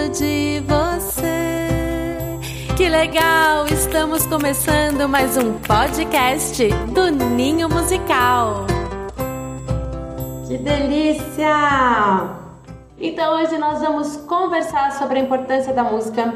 gosto de você. Que legal! Estamos começando mais um podcast do Ninho Musical. Que delícia! Então hoje nós vamos conversar sobre a importância da música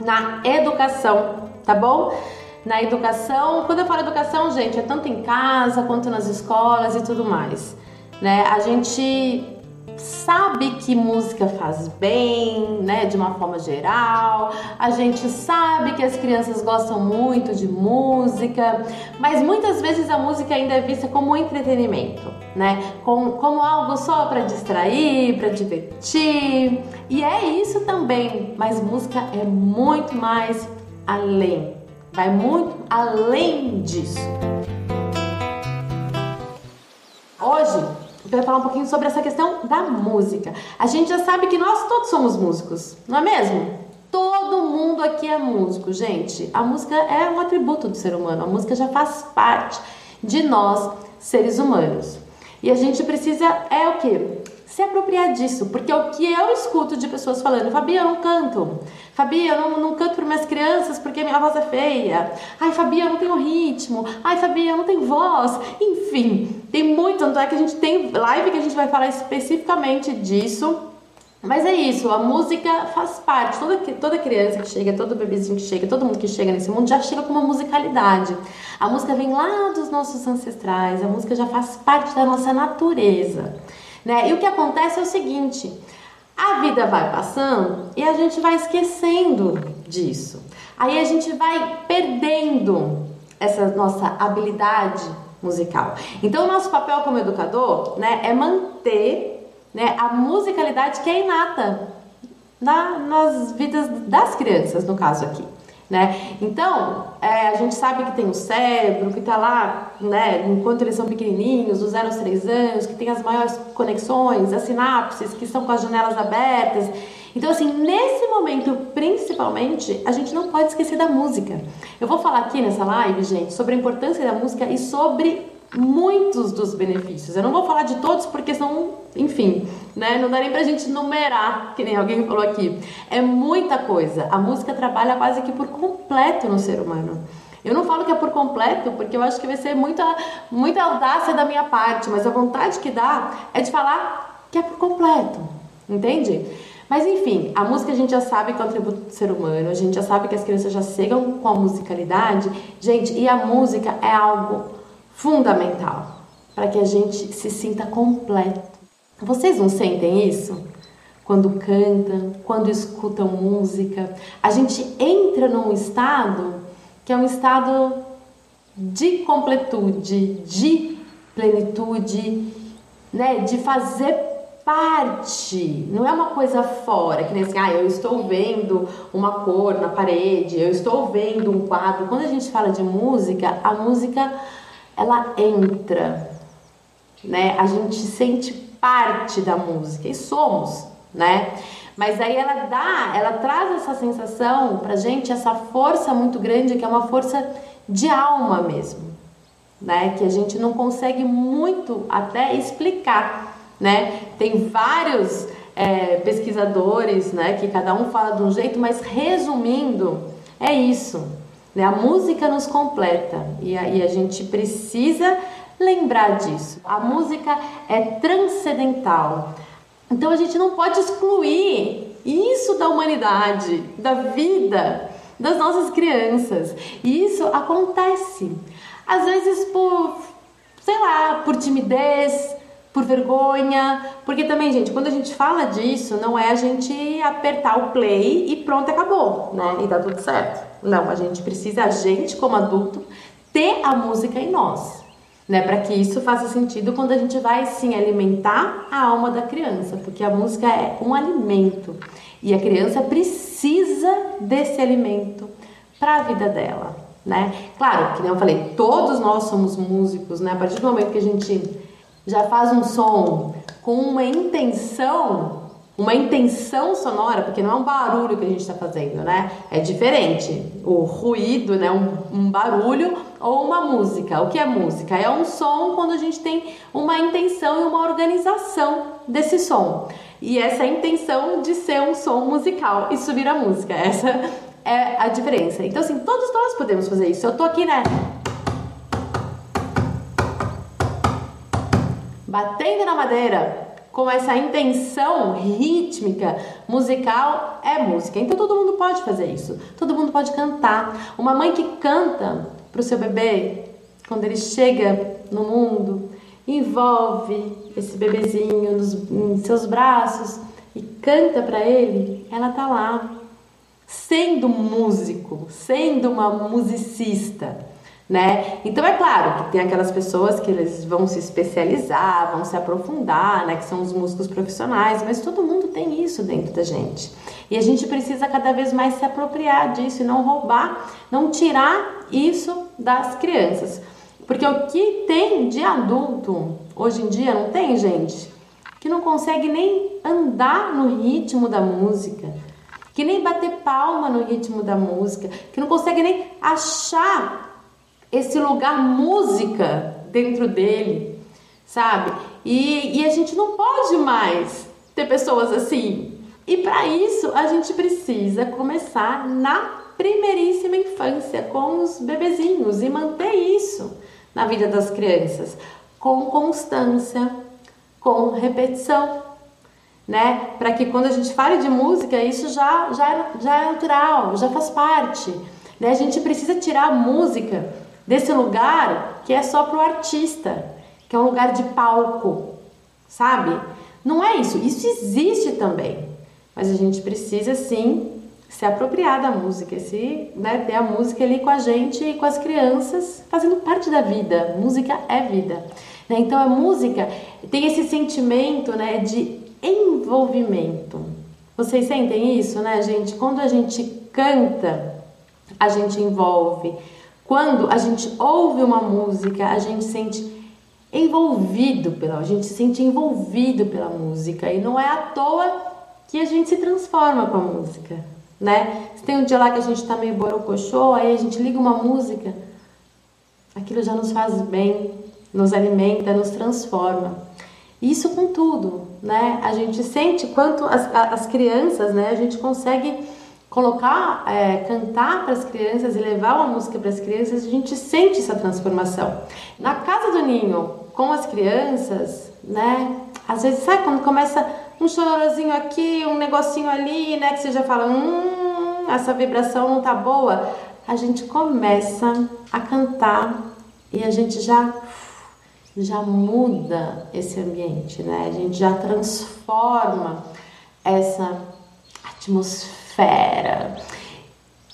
na educação, tá bom? Na educação, quando eu falo educação, gente, é tanto em casa quanto nas escolas e tudo mais, né? A gente sabe que música faz bem, né, de uma forma geral. A gente sabe que as crianças gostam muito de música, mas muitas vezes a música ainda é vista como entretenimento, né? Como, como algo só para distrair, para divertir. E é isso também, mas música é muito mais além. Vai muito além disso. Hoje para falar um pouquinho sobre essa questão da música. A gente já sabe que nós todos somos músicos, não é mesmo? Todo mundo aqui é músico, gente. A música é um atributo do ser humano. A música já faz parte de nós, seres humanos. E a gente precisa é o que? se apropriar disso, porque o que eu escuto de pessoas falando, Fabi, eu não canto, Fabi, eu não, não canto para minhas crianças porque minha voz é feia, ai, Fabi, eu não tenho ritmo, ai, Fabi, eu não tenho voz, enfim, tem muito, tanto é que a gente tem live que a gente vai falar especificamente disso, mas é isso, a música faz parte. Toda, toda criança que chega, todo bebezinho que chega, todo mundo que chega nesse mundo já chega com uma musicalidade. A música vem lá dos nossos ancestrais, a música já faz parte da nossa natureza. Né? E o que acontece é o seguinte: a vida vai passando e a gente vai esquecendo disso. Aí a gente vai perdendo essa nossa habilidade musical. Então, nosso papel como educador né, é manter né, a musicalidade que é inata na, nas vidas das crianças, no caso aqui né? Então, é, a gente sabe que tem o cérebro, que está lá, né, enquanto eles são pequenininhos, dos 0 aos 3 anos, que tem as maiores conexões, as sinapses, que estão com as janelas abertas. Então, assim, nesse momento, principalmente, a gente não pode esquecer da música. Eu vou falar aqui nessa live, gente, sobre a importância da música e sobre muitos dos benefícios. Eu não vou falar de todos porque são, enfim, né? Não dá nem pra gente numerar, que nem alguém falou aqui. É muita coisa. A música trabalha quase que por completo no ser humano. Eu não falo que é por completo, porque eu acho que vai ser muita, muita audácia da minha parte, mas a vontade que dá é de falar que é por completo, entende? Mas enfim, a música a gente já sabe que é um atributo do ser humano, a gente já sabe que as crianças já chegam com a musicalidade. Gente, e a música é algo fundamental para que a gente se sinta completo. Vocês não sentem isso? Quando cantam, quando escutam música, a gente entra num estado que é um estado de completude, de plenitude, né, de fazer parte, não é uma coisa fora, que nem assim, ah, eu estou vendo uma cor na parede, eu estou vendo um quadro. Quando a gente fala de música, a música ela entra, né? A gente sente parte da música e somos, né? Mas aí ela dá, ela traz essa sensação pra gente, essa força muito grande, que é uma força de alma mesmo, né? Que a gente não consegue muito até explicar, né? Tem vários é, pesquisadores, né? Que cada um fala de um jeito, mas resumindo, é isso. Né? A música nos completa e a, e a gente precisa lembrar disso. A música é transcendental. Então a gente não pode excluir isso da humanidade, da vida das nossas crianças. E isso acontece. Às vezes por, sei lá, por timidez, por vergonha, porque também, gente, quando a gente fala disso, não é a gente apertar o play e pronto, acabou, né? E tá tudo certo. Não, a gente precisa, a gente como adulto, ter a música em nós, né? Para que isso faça sentido quando a gente vai sim alimentar a alma da criança, porque a música é um alimento e a criança precisa desse alimento para a vida dela, né? Claro, que nem eu falei, todos nós somos músicos, né? A partir do momento que a gente já faz um som com uma intenção, uma intenção sonora, porque não é um barulho que a gente está fazendo, né? É diferente. O ruído, né? Um, um, barulho ou uma música. O que é música? É um som quando a gente tem uma intenção e uma organização desse som. E essa intenção de ser um som musical e subir a música. Essa é a diferença. Então, assim, todos nós podemos fazer isso. Eu tô aqui, né? Batendo na madeira com essa intenção rítmica, musical, é música. Então todo mundo pode fazer isso. Todo mundo pode cantar. Uma mãe que canta para o seu bebê, quando ele chega no mundo, envolve esse bebezinho nos, em seus braços e canta para ele, ela tá lá, sendo músico, sendo uma musicista né? Então é claro que tem aquelas pessoas que eles vão se especializar, vão se aprofundar, né? Que são os músicos profissionais, mas todo mundo tem isso dentro da gente. E a gente precisa cada vez mais se apropriar disso e não roubar, não tirar isso das crianças. Porque o que tem de adulto hoje em dia não tem, gente, que não consegue nem andar no ritmo da música, que nem bater palma no ritmo da música, que não consegue nem achar esse lugar música dentro dele, sabe? E, e a gente não pode mais ter pessoas assim. E para isso a gente precisa começar na primeiríssima infância com os bebezinhos e manter isso na vida das crianças com constância, com repetição, né? Para que quando a gente fale de música, isso já, já, já é natural, já faz parte. Né? A gente precisa tirar a música desse lugar que é só para o artista, que é um lugar de palco, sabe? Não é isso, isso existe também, mas a gente precisa sim se apropriar da música, se né, ter a música ali com a gente e com as crianças, fazendo parte da vida. Música é vida. Né? Então a música tem esse sentimento né, de envolvimento. Vocês sentem isso, né, gente? Quando a gente canta, a gente envolve. Quando a gente ouve uma música, a gente sente envolvido pela, a gente se sente envolvido pela música e não é à toa que a gente se transforma com a música, né? Se tem um dia lá que a gente tá meio borocochô, aí a gente liga uma música, aquilo já nos faz bem, nos alimenta, nos transforma. Isso com tudo, né? A gente sente quanto as, as crianças, né? A gente consegue colocar, é, cantar para as crianças e levar uma música para as crianças, a gente sente essa transformação. Na casa do ninho, com as crianças, né? Às vezes, sabe quando começa um chorozinho aqui, um negocinho ali, né? Que você já fala, hum, essa vibração não tá boa. A gente começa a cantar e a gente já já muda esse ambiente, né? A gente já transforma essa atmosfera fera.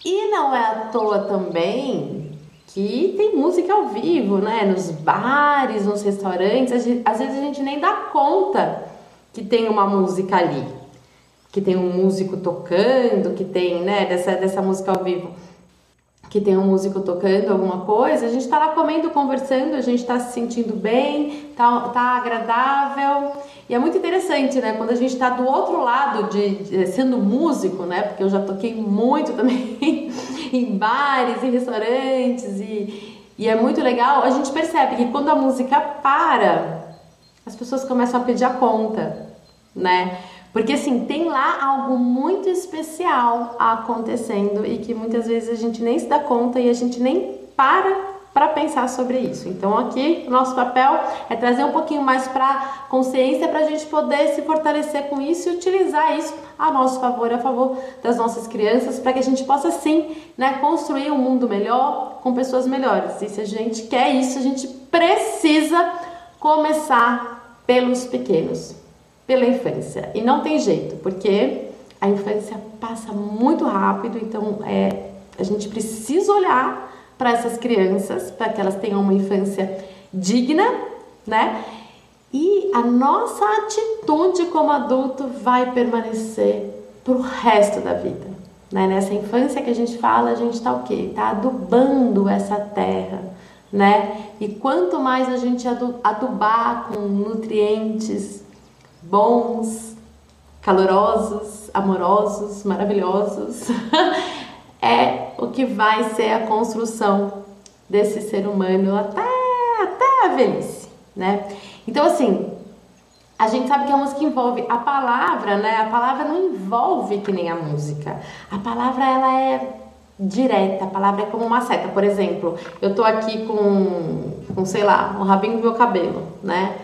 E não é à toa também que tem música ao vivo, né? Nos bares, nos restaurantes, às vezes a gente nem dá conta que tem uma música ali, que tem um músico tocando, que tem, né, dessa, dessa música ao vivo que tem um músico tocando alguma coisa, a gente está lá comendo, conversando, a gente está se sentindo bem, tá, tá agradável. E é muito interessante, né? Quando a gente está do outro lado de, de, sendo músico, né? Porque eu já toquei muito também em bares, em restaurantes e, e é muito legal. A gente percebe que quando a música para, as pessoas começam a pedir a conta, né? Porque assim, tem lá algo muito especial acontecendo e que muitas vezes a gente nem se dá conta e a gente nem para para pensar sobre isso. Então aqui nosso papel é trazer um pouquinho mais para consciência para a gente poder se fortalecer com isso e utilizar isso a nosso favor, a favor das nossas crianças, para que a gente possa sim, né, construir um mundo melhor com pessoas melhores. E se a gente quer isso, a gente precisa começar pelos pequenos pela infância. E não tem jeito, porque a infância passa muito rápido, então é, a gente precisa olhar para essas crianças, para que elas tenham uma infância digna, né? E a nossa atitude como adulto vai permanecer pro resto da vida. Né? Nessa infância que a gente fala, a gente está o quê? Está adubando essa terra, né? E quanto mais a gente adubar com nutrientes bons, calorosos, amorosos, maravilhosos, é o que vai ser a construção desse ser humano até, até a velhice, né? Então, assim, a gente sabe que a música envolve a palavra, né? A palavra não envolve que nem a música. A palavra, ela é direta, a palavra é como uma seta. Por exemplo, eu tô aqui com, com sei lá, o rabinho do meu cabelo, né?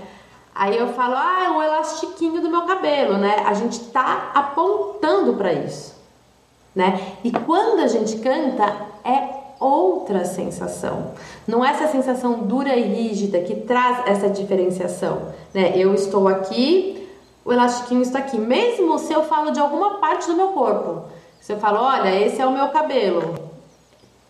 Aí eu falo, ah, é o elastiquinho do meu cabelo, né? A gente tá apontando para isso, né? E quando a gente canta, é outra sensação. Não é essa sensação dura e rígida que traz essa diferenciação, né? Eu estou aqui, o elastiquinho está aqui. Mesmo se eu falo de alguma parte do meu corpo, se eu falo, olha, esse é o meu cabelo,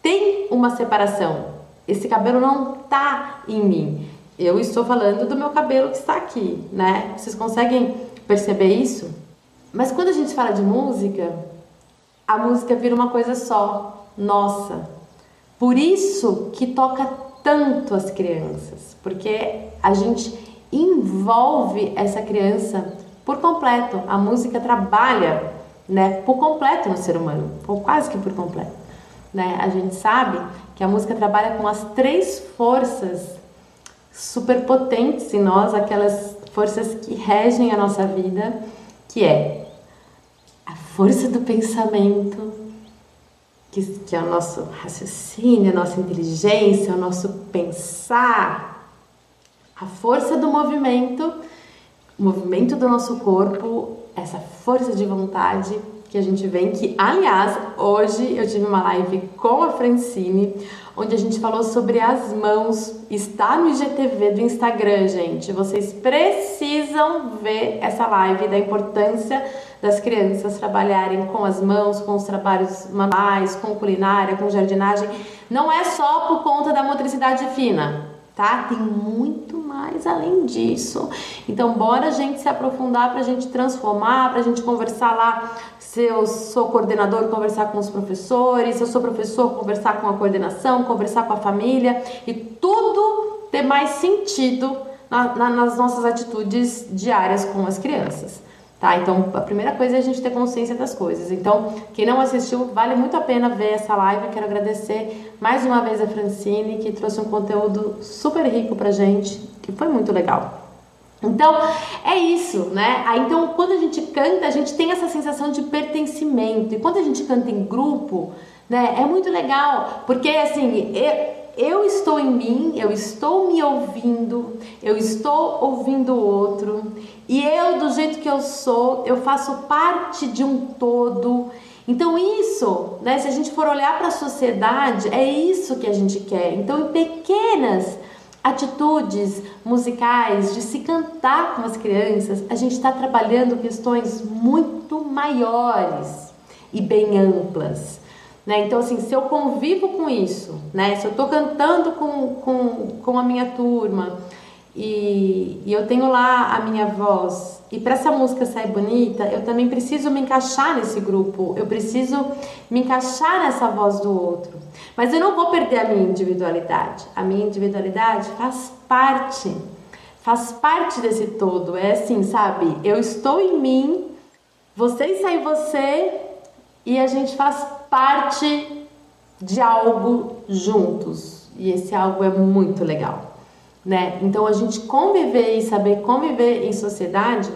tem uma separação. Esse cabelo não tá em mim. Eu estou falando do meu cabelo que está aqui, né? Vocês conseguem perceber isso? Mas quando a gente fala de música, a música vira uma coisa só, nossa. Por isso que toca tanto as crianças, porque a gente envolve essa criança por completo. A música trabalha, né, por completo no ser humano, ou quase que por completo. Né? A gente sabe que a música trabalha com as três forças superpotentes em nós, aquelas forças que regem a nossa vida, que é força do pensamento, que, que é o nosso raciocínio, a nossa inteligência, o nosso pensar, a força do movimento, o movimento do nosso corpo, essa força de vontade que a gente vem, que aliás, hoje eu tive uma live com a Francine, onde a gente falou sobre as mãos, está no IGTV do Instagram, gente. Vocês precisam ver essa live da importância das crianças trabalharem com as mãos, com os trabalhos manuais, com culinária, com jardinagem. Não é só por conta da motricidade fina, tá? Tem muito mais além disso. Então, bora a gente se aprofundar para a gente transformar, para a gente conversar lá. Se eu sou coordenador, conversar com os professores. Se eu sou professor, conversar com a coordenação, conversar com a família e tudo ter mais sentido na, na, nas nossas atitudes diárias com as crianças. Tá? Então, a primeira coisa é a gente ter consciência das coisas. Então, quem não assistiu, vale muito a pena ver essa live. Quero agradecer mais uma vez a Francine, que trouxe um conteúdo super rico pra gente, que foi muito legal. Então, é isso, né? Então, quando a gente canta, a gente tem essa sensação de pertencimento. E quando a gente canta em grupo, né, é muito legal, porque assim, eu, eu estou em mim, eu estou me ouvindo, eu estou ouvindo o outro, e eu, do jeito que eu sou, eu faço parte de um todo. Então, isso, né, se a gente for olhar para a sociedade, é isso que a gente quer. Então, em pequenas atitudes musicais, de se cantar com as crianças, a gente está trabalhando questões muito maiores e bem amplas. Né? Então, assim, se eu convivo com isso, né? se eu estou cantando com, com, com a minha turma e, e eu tenho lá a minha voz, e para essa música sair bonita, eu também preciso me encaixar nesse grupo, eu preciso me encaixar nessa voz do outro. Mas eu não vou perder a minha individualidade. A minha individualidade faz parte, faz parte desse todo. É assim, sabe? Eu estou em mim, você está em você e a gente faz parte de algo juntos. E esse algo é muito legal, né? Então a gente conviver e saber conviver em sociedade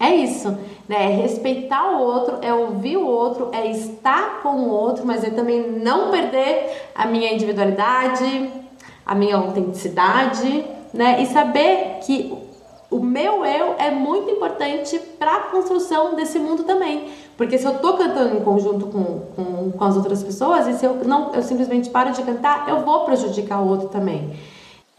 é isso, né? É respeitar o outro, é ouvir o outro, é estar com o outro, mas é também não perder a minha individualidade, a minha autenticidade, né? E saber que o meu eu é muito importante para a construção desse mundo também. Porque se eu tô cantando em conjunto com, com, com as outras pessoas, e se eu não eu simplesmente paro de cantar, eu vou prejudicar o outro também.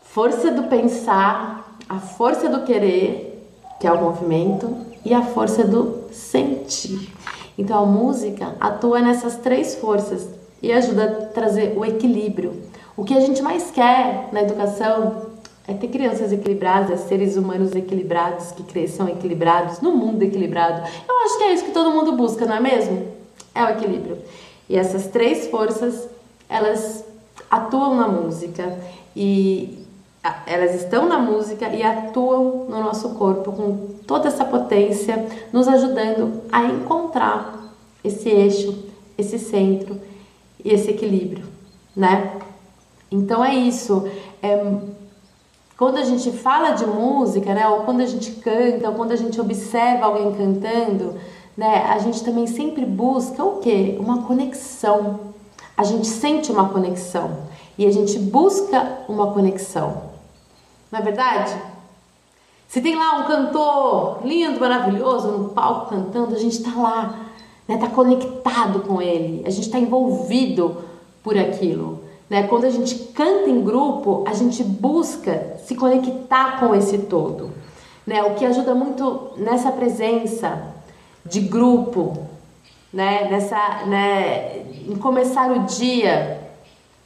Força do pensar, a força do querer, que é o movimento, e a força do sentir. Então a música atua nessas três forças e ajuda a trazer o equilíbrio. O que a gente mais quer na educação é ter crianças equilibradas, seres humanos equilibrados, que cresçam equilibrados, no mundo equilibrado. Eu acho que é isso que todo mundo busca, não é mesmo? É o equilíbrio. E essas três forças, elas atuam na música. E elas estão na música e atuam no nosso corpo com toda essa potência, nos ajudando a encontrar esse eixo, esse centro e esse equilíbrio, né? Então é isso. É, quando a gente fala de música, né, ou quando a gente canta, ou quando a gente observa alguém cantando, né, a gente também sempre busca o quê? Uma conexão. A gente sente uma conexão e a gente busca uma conexão. Não é verdade? Se tem lá um cantor lindo, maravilhoso no palco cantando, a gente está lá, né, tá conectado com ele, a gente está envolvido por aquilo. Né? Quando a gente canta em grupo, a gente busca se conectar com esse todo. Né? O que ajuda muito nessa presença de grupo, né? Nessa, né? em começar o dia,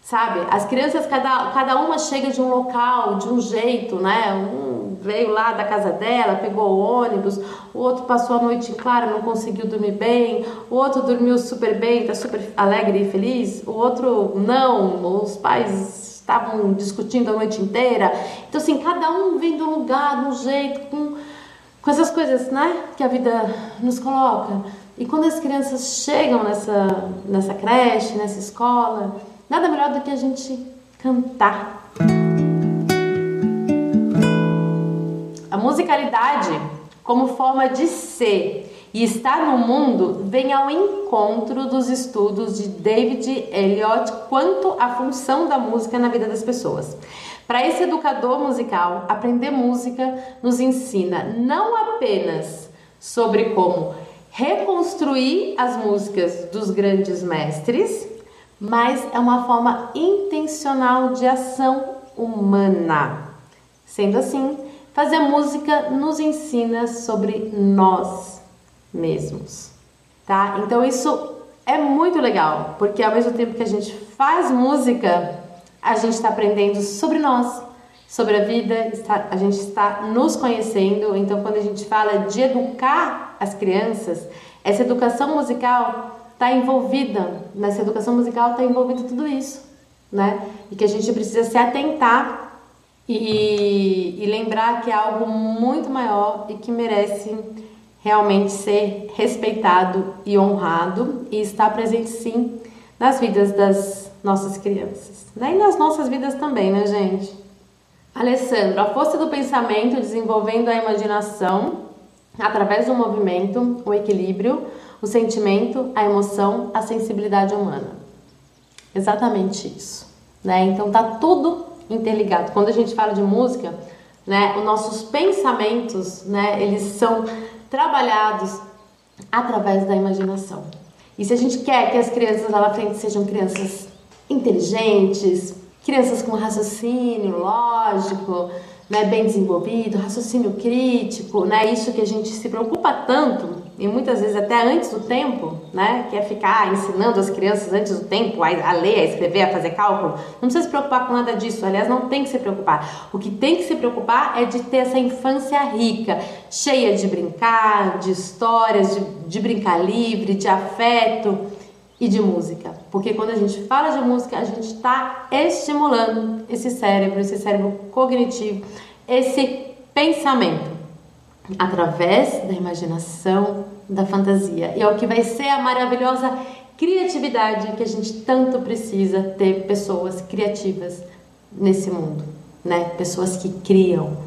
sabe? As crianças, cada, cada uma chega de um local, de um jeito, né? Um, veio lá da casa dela, pegou o ônibus, o outro passou a noite em claro, não conseguiu dormir bem, o outro dormiu super bem, tá super alegre e feliz, o outro não, os pais estavam discutindo a noite inteira. Então, assim, cada um vem um lugar, de um jeito, com, com essas coisas, né, que a vida nos coloca. E quando as crianças chegam nessa, nessa creche, nessa escola, nada melhor do que a gente cantar. A musicalidade, como forma de ser e estar no mundo, vem ao encontro dos estudos de David Elliott quanto à função da música na vida das pessoas. Para esse educador musical, aprender música nos ensina não apenas sobre como reconstruir as músicas dos grandes mestres, mas é uma forma intencional de ação humana. Sendo assim, Fazer música nos ensina sobre nós mesmos, tá? Então isso é muito legal, porque ao mesmo tempo que a gente faz música, a gente está aprendendo sobre nós, sobre a vida, está, a gente está nos conhecendo. Então, quando a gente fala de educar as crianças, essa educação musical está envolvida, nessa educação musical está envolvido tudo isso, né? E que a gente precisa se atentar e, e lembrar que é algo muito maior e que merece realmente ser respeitado e honrado e estar presente sim nas vidas das nossas crianças, né? E nas nossas vidas também, né, gente? Alessandro, a força do pensamento desenvolvendo a imaginação através do movimento, o equilíbrio, o sentimento, a emoção, a sensibilidade humana. Exatamente isso, né? Então tá tudo interligado. Quando a gente fala de música, né, os nossos pensamentos, né, eles são trabalhados através da imaginação. E se a gente quer que as crianças lá na frente sejam crianças inteligentes, crianças com raciocínio lógico, né, bem desenvolvido, raciocínio crítico, né, isso que a gente se preocupa tanto e muitas vezes até antes do tempo, né? Que é ficar ensinando as crianças antes do tempo a, ler, a escrever, a fazer cálculo. Não precisa se preocupar com nada disso. Aliás, não tem que se preocupar. O que tem que se preocupar é de ter essa infância rica, cheia de brincar, de histórias, de, de brincar livre, de afeto e de música. Porque quando a gente fala de música, a gente está estimulando esse cérebro, esse cérebro cognitivo, esse pensamento através da imaginação, da fantasia. E é o que vai ser a maravilhosa criatividade que a gente tanto precisa ter pessoas criativas nesse mundo, né? Pessoas que criam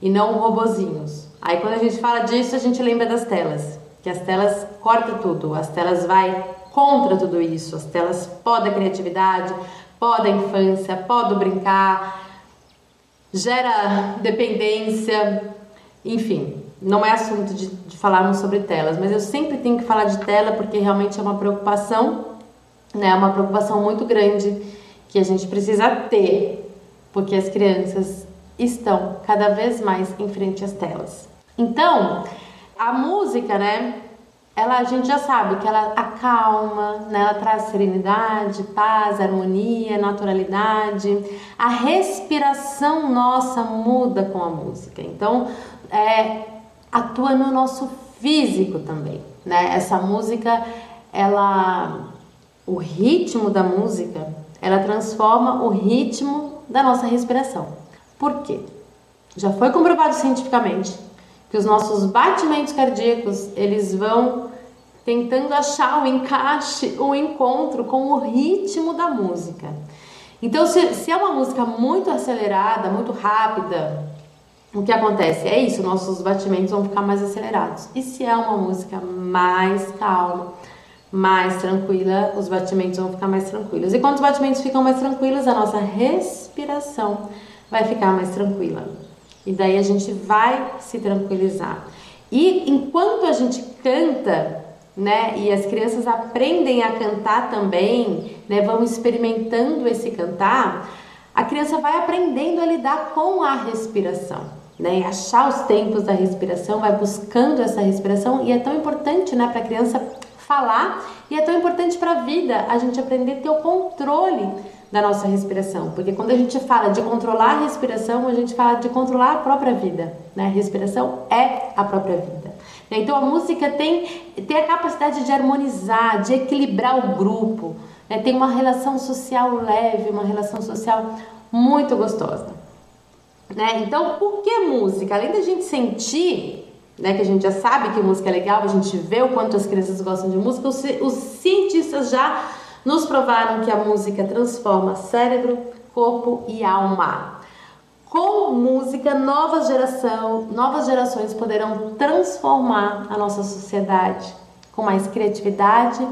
e não robozinhos. Aí quando a gente fala disso, a gente lembra das telas, que as telas cortam tudo, as telas vai contra tudo isso, as telas podem a criatividade, podem a infância, podem brincar, gera dependência, enfim, não é assunto de, de falarmos sobre telas, mas eu sempre tenho que falar de tela porque realmente é uma preocupação, né? É uma preocupação muito grande que a gente precisa ter, porque as crianças estão cada vez mais em frente às telas. Então, a música, né? Ela, a gente já sabe que ela acalma, né? ela traz serenidade, paz, harmonia, naturalidade. A respiração nossa muda com a música. Então, é, atua no nosso físico também, né? Essa música, ela, o ritmo da música, ela transforma o ritmo da nossa respiração. Por quê? Já foi comprovado cientificamente que os nossos batimentos cardíacos, eles vão tentando achar o encaixe, o encontro com o ritmo da música. Então, se, se é uma música muito acelerada, muito rápida, o que acontece? É isso, nossos batimentos vão ficar mais acelerados. E se é uma música mais calma, mais tranquila, os batimentos vão ficar mais tranquilos. E quando os batimentos ficam mais tranquilos, a nossa respiração vai ficar mais tranquila. E daí a gente vai se tranquilizar. E enquanto a gente canta, né, e as crianças aprendem a cantar também, né, vão experimentando esse cantar, a criança vai aprendendo a lidar com a respiração né? Achar os tempos da respiração, vai buscando essa respiração e é tão importante, né, para a criança falar e é tão importante para a vida a gente aprender a ter o controle da nossa respiração, porque quando a gente fala de controlar a respiração, a gente fala de controlar a própria vida, né? A respiração é a própria vida. Então a música tem, tem a capacidade de harmonizar, de equilibrar o grupo, né? tem uma relação social leve, uma relação social muito gostosa. Né? Então, por que música? Além da gente sentir, né, que a gente já sabe que música é legal, a gente vê o quanto as crianças gostam de música, os, os cientistas já nos provaram que a música transforma cérebro, corpo e alma. Com música, nova geração, novas gerações poderão transformar a nossa sociedade com mais criatividade,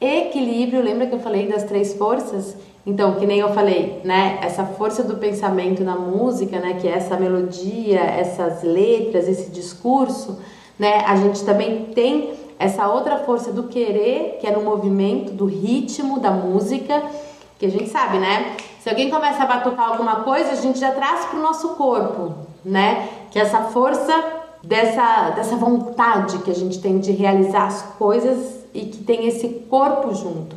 equilíbrio. Lembra que eu falei das três forças? Então, que nem eu falei, né, essa força do pensamento na música, né, que é essa melodia, essas letras, esse discurso, né, a gente também tem essa outra força do querer, que é no movimento, do ritmo da música, que a gente sabe, né? Se alguém começa a batucar alguma coisa, a gente já traz para o nosso corpo, né? Que é essa força dessa, dessa vontade que a gente tem de realizar as coisas e que tem esse corpo junto,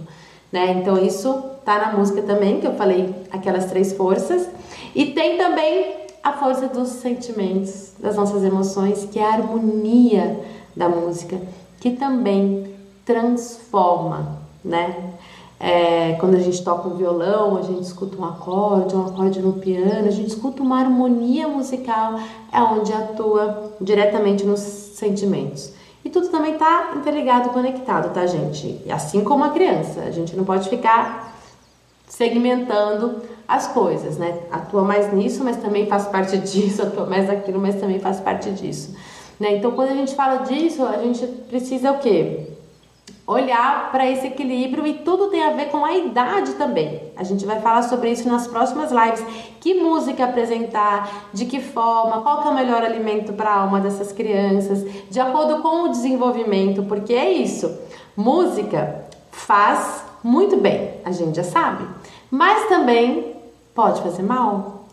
né? Então isso tá na música também, que eu falei aquelas três forças. E tem também a força dos sentimentos, das nossas emoções, que é a harmonia da música, que também transforma, né? É, quando a gente toca um violão, a gente escuta um acorde, um acorde no piano, a gente escuta uma harmonia musical, é onde atua diretamente nos sentimentos. E tudo também está interligado, conectado, tá, gente? Assim como a criança, a gente não pode ficar segmentando as coisas, né? Atua mais nisso, mas também faz parte disso, atua mais naquilo, mas também faz parte disso. Né? Então, quando a gente fala disso, a gente precisa o quê? Olhar para esse equilíbrio e tudo tem a ver com a idade também. A gente vai falar sobre isso nas próximas lives. Que música apresentar, de que forma, qual que é o melhor alimento para a alma dessas crianças, de acordo com o desenvolvimento, porque é isso. Música faz muito bem, a gente já sabe, mas também pode fazer mal,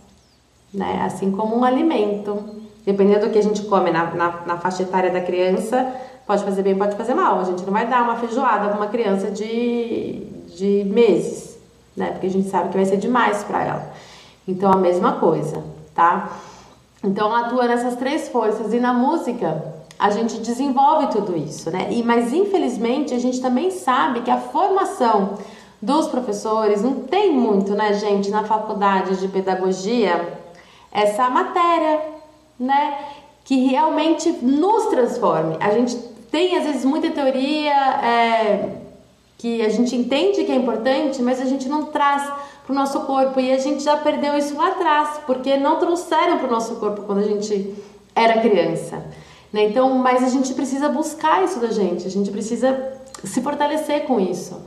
né? Assim como um alimento, dependendo do que a gente come na, na, na faixa etária da criança, pode fazer bem, pode fazer mal. A gente não vai dar uma feijoada para uma criança de, de meses, né? Porque a gente sabe que vai ser demais para ela. Então, a mesma coisa, tá? Então, atua nessas três forças. E na música, a gente desenvolve tudo isso, né? E mas infelizmente a gente também sabe que a formação dos professores não tem muito, né, gente, na faculdade de pedagogia essa matéria, né, que realmente nos transforme. A gente tem às vezes muita teoria é, que a gente entende que é importante, mas a gente não traz para o nosso corpo e a gente já perdeu isso lá atrás porque não trouxeram para o nosso corpo quando a gente era criança. Né? Então, mas a gente precisa buscar isso da gente, a gente precisa se fortalecer com isso.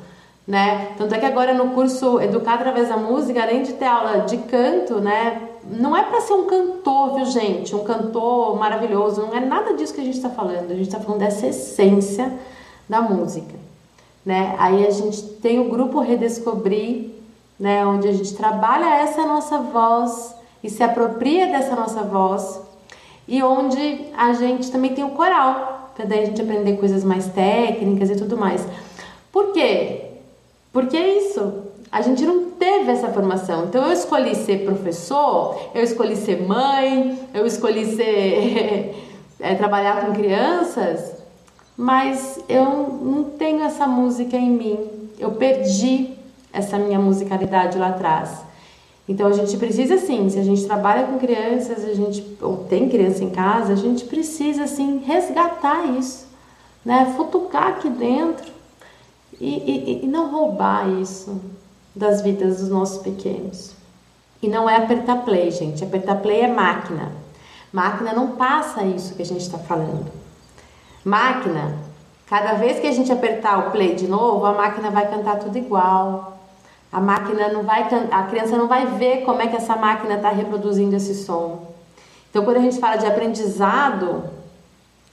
Né? Tanto é que agora no curso Educar através da música, além de ter aula de canto, né, não é para ser um cantor, viu gente? Um cantor maravilhoso, não é nada disso que a gente está falando. A gente está falando dessa essência da música, né? Aí a gente tem o grupo Redescobrir, né, onde a gente trabalha essa nossa voz e se apropria dessa nossa voz e onde a gente também tem o coral, para daí a gente aprender coisas mais técnicas e tudo mais. Por quê? Porque é isso. A gente não teve essa formação. Então eu escolhi ser professor, eu escolhi ser mãe, eu escolhi ser é, trabalhar com crianças, mas eu não tenho essa música em mim. Eu perdi essa minha musicalidade lá atrás. Então a gente precisa sim, se a gente trabalha com crianças, a gente ou tem criança em casa, a gente precisa sim resgatar isso, né? Futucar aqui dentro e, e, e não roubar isso das vidas dos nossos pequenos. E não é apertar play, gente. Apertar play é máquina. Máquina não passa isso que a gente está falando. Máquina, cada vez que a gente apertar o play de novo, a máquina vai cantar tudo igual. A máquina não vai, a criança não vai ver como é que essa máquina está reproduzindo esse som. Então, quando a gente fala de aprendizado,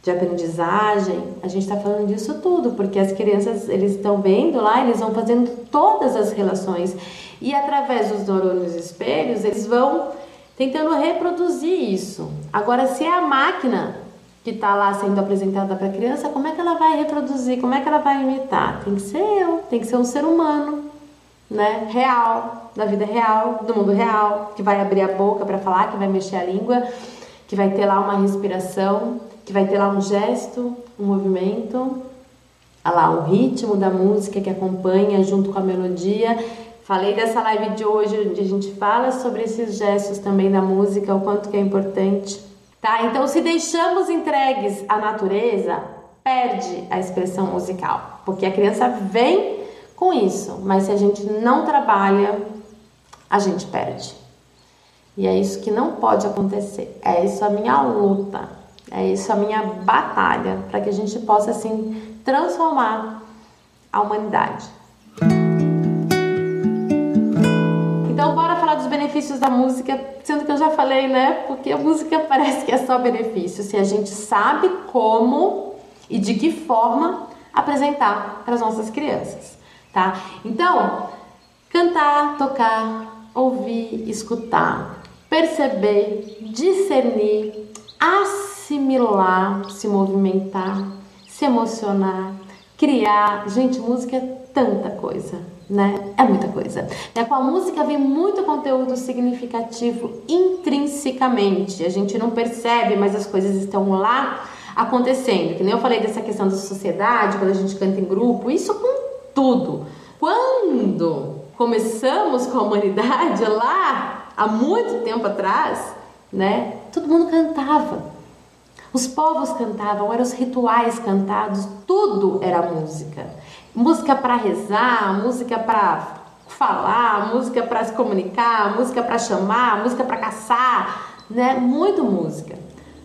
de aprendizagem, a gente está falando disso tudo, porque as crianças eles estão vendo lá, eles vão fazendo todas as relações e através dos neurônios espelhos eles vão tentando reproduzir isso. Agora, se é a máquina que está lá sendo apresentada para a criança, como é que ela vai reproduzir? Como é que ela vai imitar? Tem que ser eu, tem que ser um ser humano, né? Real, da vida real, do mundo real, que vai abrir a boca para falar, que vai mexer a língua, que vai ter lá uma respiração que vai ter lá um gesto, um movimento, lá o ritmo da música que acompanha junto com a melodia. Falei dessa live de hoje onde a gente fala sobre esses gestos também da música, o quanto que é importante. Tá? Então, se deixamos entregues à natureza, perde a expressão musical, porque a criança vem com isso, mas se a gente não trabalha, a gente perde. E é isso que não pode acontecer. É isso a minha luta. É isso a minha batalha para que a gente possa assim transformar a humanidade. Então, bora falar dos benefícios da música, sendo que eu já falei, né? Porque a música parece que é só benefício, se a gente sabe como e de que forma apresentar para as nossas crianças, tá? Então, cantar, tocar, ouvir, escutar, perceber, discernir, assistir assimilar, se movimentar, se emocionar, criar. Gente, música é tanta coisa, né? É muita coisa. É, com a música vem muito conteúdo significativo intrinsecamente. A gente não percebe, mas as coisas estão lá acontecendo. Que nem eu falei dessa questão da sociedade, quando a gente canta em grupo, isso com tudo. Quando começamos com a humanidade lá, há muito tempo atrás, né? Todo mundo cantava. Os povos cantavam, eram os rituais cantados, tudo era música. Música para rezar, música para falar, música para se comunicar, música para chamar, música para caçar, né? Muito música.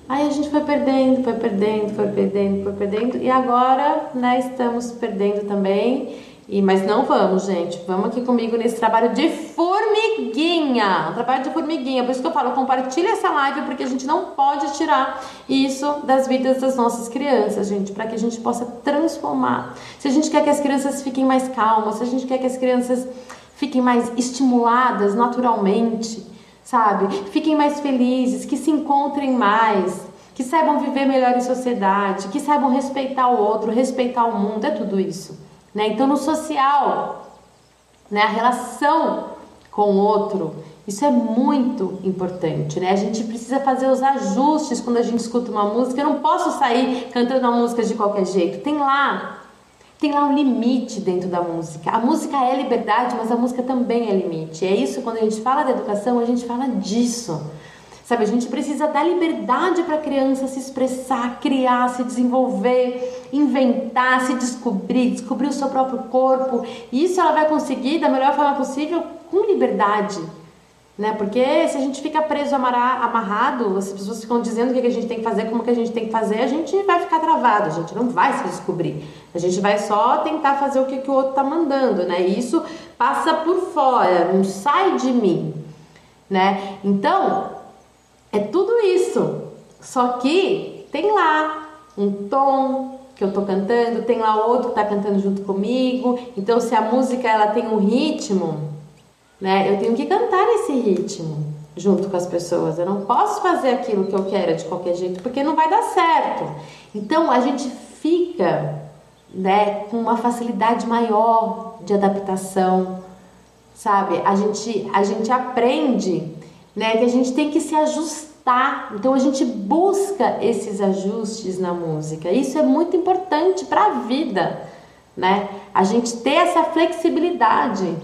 Aí a gente foi perdendo, foi perdendo, foi perdendo, foi perdendo e agora, né, estamos perdendo também e, mas não vamos, gente. Vamos aqui comigo nesse trabalho de formiguinha. Um trabalho de formiguinha. Por isso que eu falo, compartilha essa live, porque a gente não pode tirar isso das vidas das nossas crianças, gente, para que a gente possa transformar. Se a gente quer que as crianças fiquem mais calmas, se a gente quer que as crianças fiquem mais estimuladas naturalmente, sabe? Fiquem mais felizes, que se encontrem mais, que saibam viver melhor em sociedade, que saibam respeitar o outro, respeitar o mundo, é tudo isso. Né? Então, no social, né, a relação com o outro, isso é muito importante, né? A gente precisa fazer os ajustes quando a gente escuta uma música. Eu não posso sair cantando a música de qualquer jeito. Tem lá, tem lá um limite dentro da música. A música é liberdade, mas a música também é limite. É isso quando a gente fala da educação, a gente fala disso. Sabe, a gente precisa dar liberdade para a criança se expressar, criar, se desenvolver, inventar, se descobrir, descobrir o seu próprio corpo. E isso ela vai conseguir da melhor forma possível com liberdade. Né? Porque se a gente fica preso, amarrado, as pessoas ficam dizendo o que a gente tem que fazer, como que a gente tem que fazer, a gente vai ficar travado, a gente não vai se descobrir. A gente vai só tentar fazer o que, que o outro está mandando, né? E isso passa por fora, não sai de mim, né? Então, é tudo isso. Só que tem lá um tom que eu tô cantando, tem lá outro que tá cantando junto comigo. Então, se a música ela tem um ritmo, né? Eu tenho que cantar esse ritmo junto com as pessoas. Eu não posso fazer aquilo que eu quero de qualquer jeito, porque não vai dar certo. Então, a gente fica, né, com uma facilidade maior de adaptação, sabe? A gente a gente aprende né? Que a gente tem que se ajustar. Então a gente busca esses ajustes na música. Isso é muito importante para a vida, né? A gente ter essa flexibilidade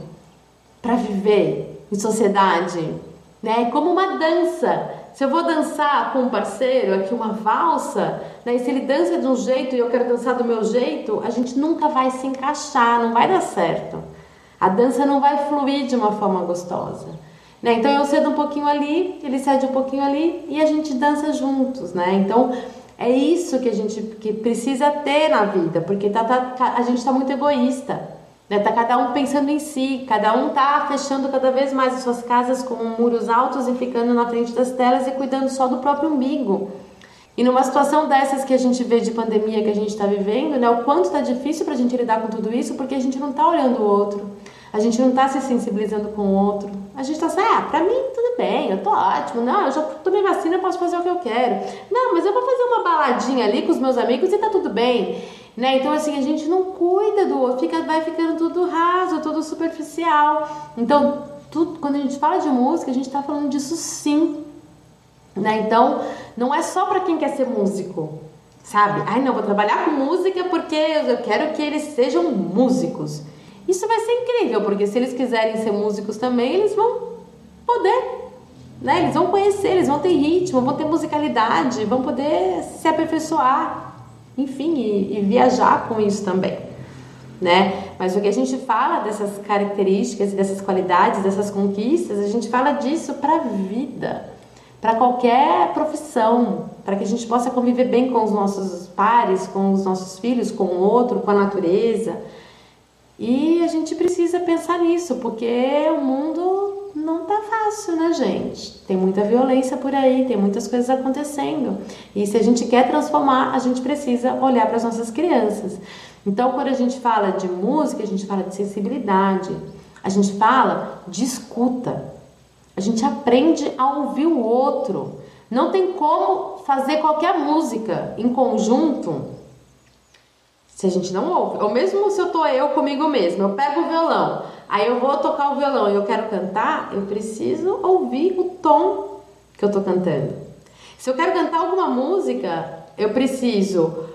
para viver em sociedade, né? Como uma dança. Se eu vou dançar com um parceiro aqui uma valsa, né? E se ele dança de um jeito e eu quero dançar do meu jeito, a gente nunca vai se encaixar, não vai dar certo. A dança não vai fluir de uma forma gostosa. Né? Então eu cedo um pouquinho ali, ele cede um pouquinho ali e a gente dança juntos, né? Então é isso que a gente que precisa ter na vida, porque tá, tá a gente está muito egoísta. Né? Tá cada um pensando em si, cada um tá fechando cada vez mais as suas casas com muros altos e ficando na frente das telas e cuidando só do próprio umbigo. E numa situação dessas que a gente vê de pandemia que a gente está vivendo, né, o quanto está difícil para a gente lidar com tudo isso, porque a gente não está olhando o outro, a gente não está se sensibilizando com o outro. A gente está assim, ah, para mim tudo bem, eu tô ótimo, não, eu já tomei vacina, eu posso fazer o que eu quero. Não, mas eu vou fazer uma baladinha ali com os meus amigos e tá tudo bem. Né? Então, assim, a gente não cuida do outro, fica, vai ficando tudo raso, tudo superficial. Então, tudo, quando a gente fala de música, a gente está falando disso sim. Né? Então, não é só para quem quer ser músico, sabe? Ai, não, vou trabalhar com música porque eu quero que eles sejam músicos. Isso vai ser incrível, porque se eles quiserem ser músicos também, eles vão poder. Né? Eles vão conhecer, eles vão ter ritmo, vão ter musicalidade, vão poder se aperfeiçoar enfim, e, e viajar com isso também. Né? Mas o que a gente fala dessas características, dessas qualidades, dessas conquistas, a gente fala disso para a vida, para qualquer profissão, para que a gente possa conviver bem com os nossos pares, com os nossos filhos, com o outro, com a natureza. E a gente precisa pensar nisso, porque o mundo não tá fácil, né, gente? Tem muita violência por aí, tem muitas coisas acontecendo. E se a gente quer transformar, a gente precisa olhar para as nossas crianças. Então, quando a gente fala de música, a gente fala de sensibilidade, a gente fala de escuta. A gente aprende a ouvir o outro. Não tem como fazer qualquer música em conjunto se a gente não ouve. Ou mesmo se eu tô eu comigo mesma, eu pego o violão, aí eu vou tocar o violão e eu quero cantar, eu preciso ouvir o tom que eu tô cantando. Se eu quero cantar alguma música, eu preciso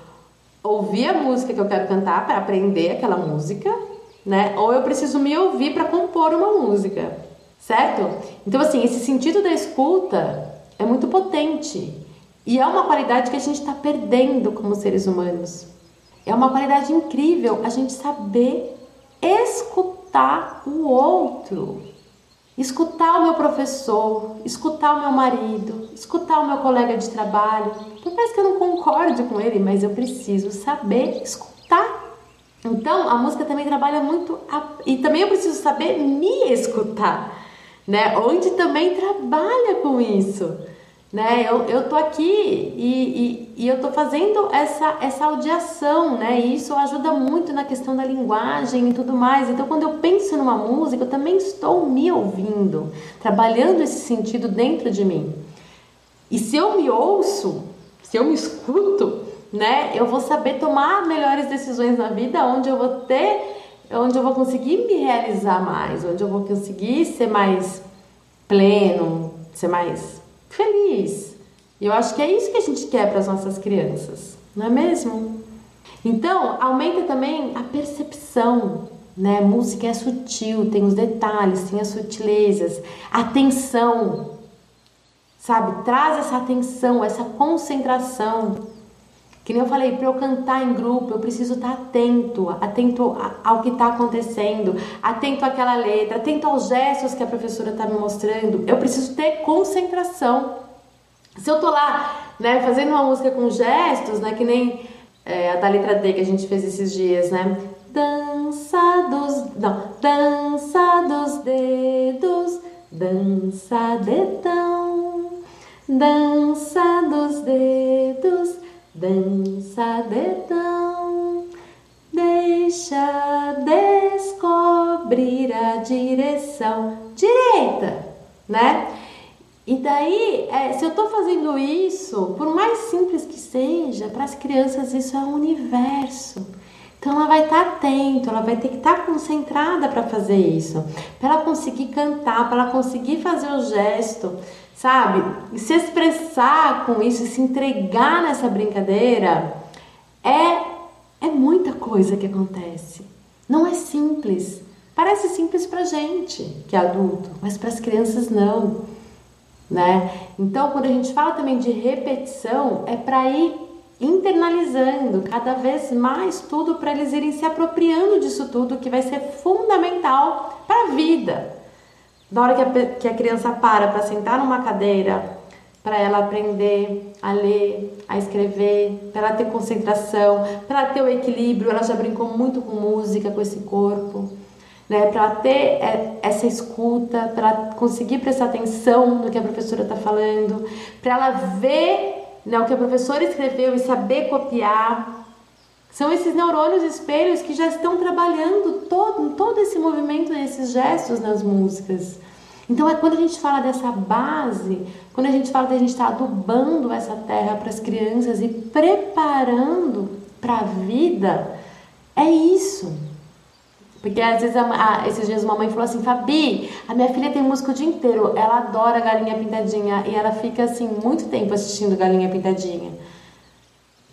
ouvir a música que eu quero cantar para aprender aquela música, né? Ou eu preciso me ouvir para compor uma música, certo? Então assim, esse sentido da escuta é muito potente e é uma qualidade que a gente está perdendo como seres humanos. É uma qualidade incrível a gente saber escutar o outro. Escutar o meu professor, escutar o meu marido, escutar o meu colega de trabalho. Por mais que eu não concorde com ele, mas eu preciso saber escutar. Então, a música também trabalha muito a... e também eu preciso saber me escutar, né? Onde também trabalha com isso né? Eu, eu tô aqui e, e, e, eu tô fazendo essa, essa audiação, né? E isso ajuda muito na questão da linguagem e tudo mais. Então, quando eu penso numa música, eu também estou me ouvindo, trabalhando esse sentido dentro de mim. E se eu me ouço, se eu me escuto, né? Eu vou saber tomar melhores decisões na vida, onde eu vou ter, onde eu vou conseguir me realizar mais, onde eu vou conseguir ser mais pleno, ser mais feliz. Eu acho que é isso que a gente quer para as nossas crianças, não é mesmo? Então, aumenta também a percepção, né? Música é sutil, tem os detalhes, tem as sutilezas, atenção, sabe? Traz essa atenção, essa concentração. Que nem eu falei, para eu cantar em grupo, eu preciso estar atento, atento ao que está acontecendo, atento àquela letra, atento aos gestos que a professora está me mostrando. Eu preciso ter concentração. Se eu tô lá, né, fazendo uma música com gestos, né, que nem é, a da letra D que a gente fez esses dias, né? Dança dos, não, dança dos dedos, dança dedão, dança dos dedos Dança dedão, deixa descobrir a direção direita, né? E daí, é, se eu estou fazendo isso, por mais simples que seja, para as crianças isso é um universo. Então ela vai estar tá atenta, ela vai ter que estar tá concentrada para fazer isso, para ela conseguir cantar, para ela conseguir fazer o gesto sabe? Se expressar com isso, se entregar nessa brincadeira, é, é muita coisa que acontece. Não é simples, Parece simples pra gente, que é adulto, mas para as crianças não, né? Então, quando a gente fala também de repetição, é para ir internalizando cada vez mais tudo para eles irem se apropriando disso tudo que vai ser fundamental para a vida. Na hora que a, que a criança para para sentar numa cadeira, para ela aprender a ler, a escrever, para ela ter concentração, para ela ter o equilíbrio, ela já brincou muito com música, com esse corpo né, para ter é, essa escuta, para conseguir prestar atenção no que a professora está falando, para ela ver né, o que a professora escreveu e saber copiar. São esses neurônios espelhos que já estão trabalhando todo, todo esse movimento, esses gestos nas músicas. Então é quando a gente fala dessa base, quando a gente fala que a gente está adubando essa terra para as crianças e preparando para a vida, é isso. Porque às vezes, a, a, esses dias uma mãe falou assim, Fabi, a minha filha tem música o dia inteiro, ela adora Galinha Pintadinha e ela fica assim muito tempo assistindo Galinha Pintadinha.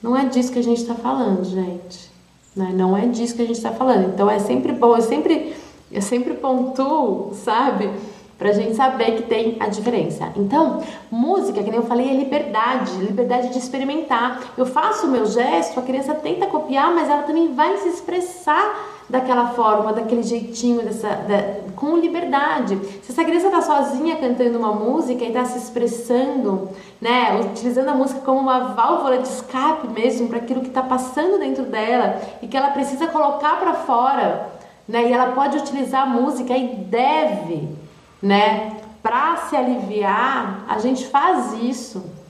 Não é disso que a gente está falando, gente. Né? Não é disso que a gente está falando. Então é sempre bom, eu sempre, eu sempre pontuo, sabe? Pra gente saber que tem a diferença. Então, música, que nem eu falei, é liberdade, liberdade de experimentar. Eu faço o meu gesto, a criança tenta copiar, mas ela também vai se expressar daquela forma, daquele jeitinho, dessa, da, com liberdade. Se essa criança está sozinha cantando uma música e está se expressando, né, utilizando a música como uma válvula de escape mesmo para aquilo que está passando dentro dela e que ela precisa colocar para fora, né, e ela pode utilizar a música e deve, né, para se aliviar, a gente faz isso.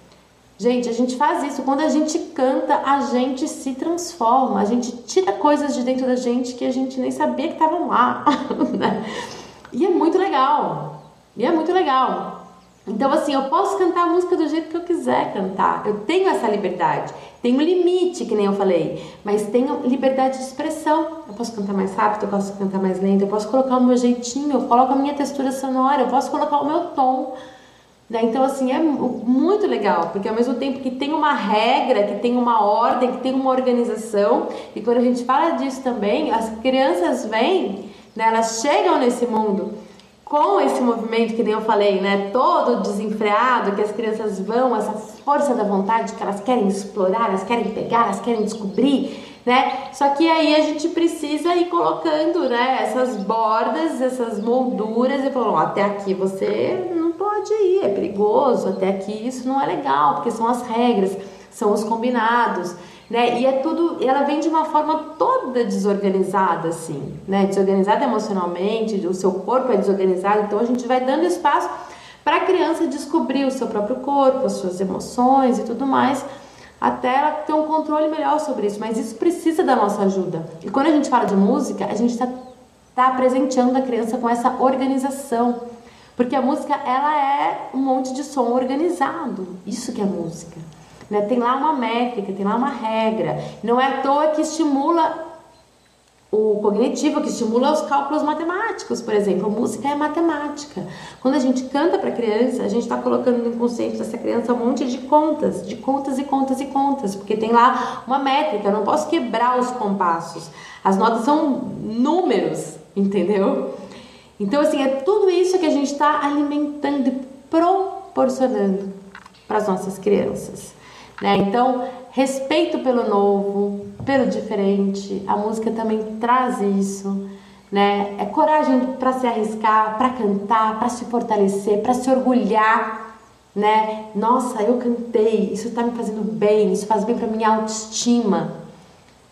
Gente, a gente faz isso. Quando a gente canta, a gente se transforma. A gente tira coisas de dentro da gente que a gente nem sabia que estavam lá. Né? E é muito legal. E é muito legal. Então, assim, eu posso cantar a música do jeito que eu quiser cantar. Eu tenho essa liberdade. Tem um limite, que nem eu falei, mas tenho liberdade de expressão. Eu posso cantar mais rápido, eu posso cantar mais lento, eu posso colocar o meu jeitinho, eu coloco a minha textura sonora, eu posso colocar o meu tom. Né? Então, assim, é muito legal, porque ao mesmo tempo que tem uma regra, que tem uma ordem, que tem uma organização, e quando a gente fala disso também, as crianças vêm, né, elas chegam nesse mundo com esse movimento que nem eu falei, né, todo desenfreado, que as crianças vão, essa força da vontade que elas querem explorar, elas querem pegar, elas querem descobrir, né? Só que aí a gente precisa ir colocando, né, essas bordas, essas molduras e falando, até aqui você não pode ir, é perigoso, até aqui isso não é legal, porque são as regras, são os combinados, né? E é tudo, ela vem de uma forma toda desorganizada, assim, né? Desorganizada emocionalmente, o seu corpo é desorganizado, então a gente vai dando espaço para a criança descobrir o seu próprio corpo, as suas emoções e tudo mais, até ela ter um controle melhor sobre isso. Mas isso precisa da nossa ajuda. E quando a gente fala de música, a gente está tá presenteando a criança com essa organização. Porque a música, ela é um monte de som organizado. Isso que é música. Né? Tem lá uma métrica, tem lá uma regra. Não é à toa que estimula o cognitivo, que estimula os cálculos matemáticos, por exemplo. A música é matemática. Quando a gente canta para criança, a gente está colocando no inconsciente dessa criança um monte de contas, de contas e contas e contas, porque tem lá uma métrica. Eu não posso quebrar os compassos. As notas são números, entendeu? Então, assim, é tudo isso que a gente está alimentando e proporcionando para as nossas crianças. Né? Então, respeito pelo novo, pelo diferente, a música também traz isso. Né? É coragem para se arriscar, para cantar, para se fortalecer, para se orgulhar. Né? Nossa, eu cantei, isso está me fazendo bem, isso faz bem para minha autoestima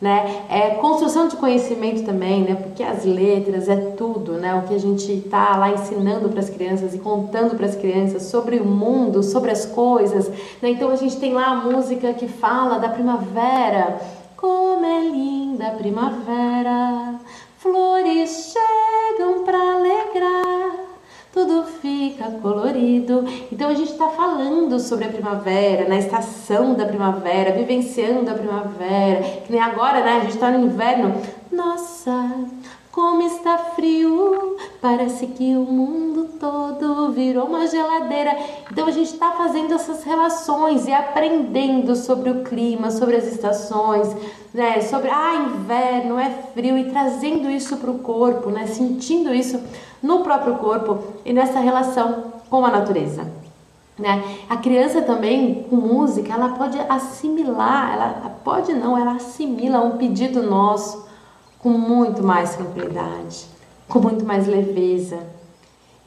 né? É construção de conhecimento também, né? Porque as letras é tudo, né? O que a gente está lá ensinando para as crianças e contando para as crianças sobre o mundo, sobre as coisas, né? Então a gente tem lá a música que fala da primavera. Como é linda a primavera, flores chegam para alegrar tudo fica colorido. Então a gente está falando sobre a primavera, na estação da primavera, vivenciando a primavera. Que nem agora, né? A gente está no inverno. Nossa, como está frio, parece que o mundo todo virou uma geladeira. Então a gente está fazendo essas relações e aprendendo sobre o clima, sobre as estações, né? Sobre ah, inverno é frio e trazendo isso para o corpo, né? Sentindo isso no próprio corpo e nessa relação com a natureza. Né? A criança também, com música, ela pode assimilar, ela pode não, ela assimila um pedido nosso, com muito mais tranquilidade, com muito mais leveza.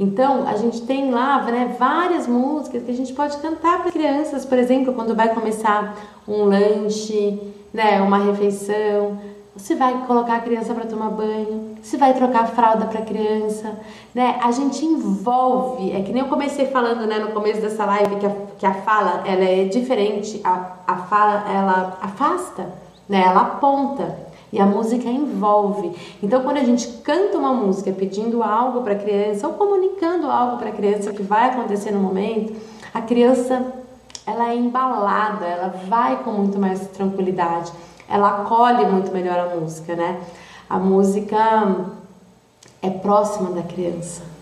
Então, a gente tem lá né, várias músicas que a gente pode cantar para crianças, por exemplo, quando vai começar um lanche, né, uma refeição. Você vai colocar a criança para tomar banho, você vai trocar a fralda para a criança, né? A gente envolve, é que nem eu comecei falando, né, no começo dessa live que a, que a fala ela é diferente, a, a fala ela afasta, né? Ela aponta. E a música envolve. Então, quando a gente canta uma música pedindo algo para a criança ou comunicando algo para a criança que vai acontecer no momento, a criança ela é embalada, ela vai com muito mais tranquilidade, ela acolhe muito melhor a música, né? A música é próxima da criança.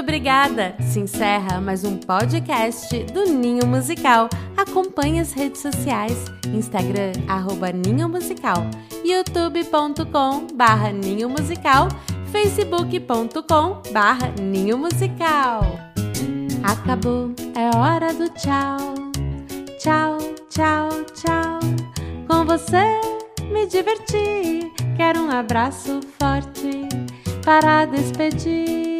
obrigada! Se encerra mais um podcast do Ninho Musical. Acompanhe as redes sociais, Instagram, arroba Ninho Musical, youtube.com barra Ninho Musical, facebook.com barra Ninho Musical. Acabou, é hora do tchau, tchau, tchau, tchau. Com você me diverti, quero um abraço forte para despedir.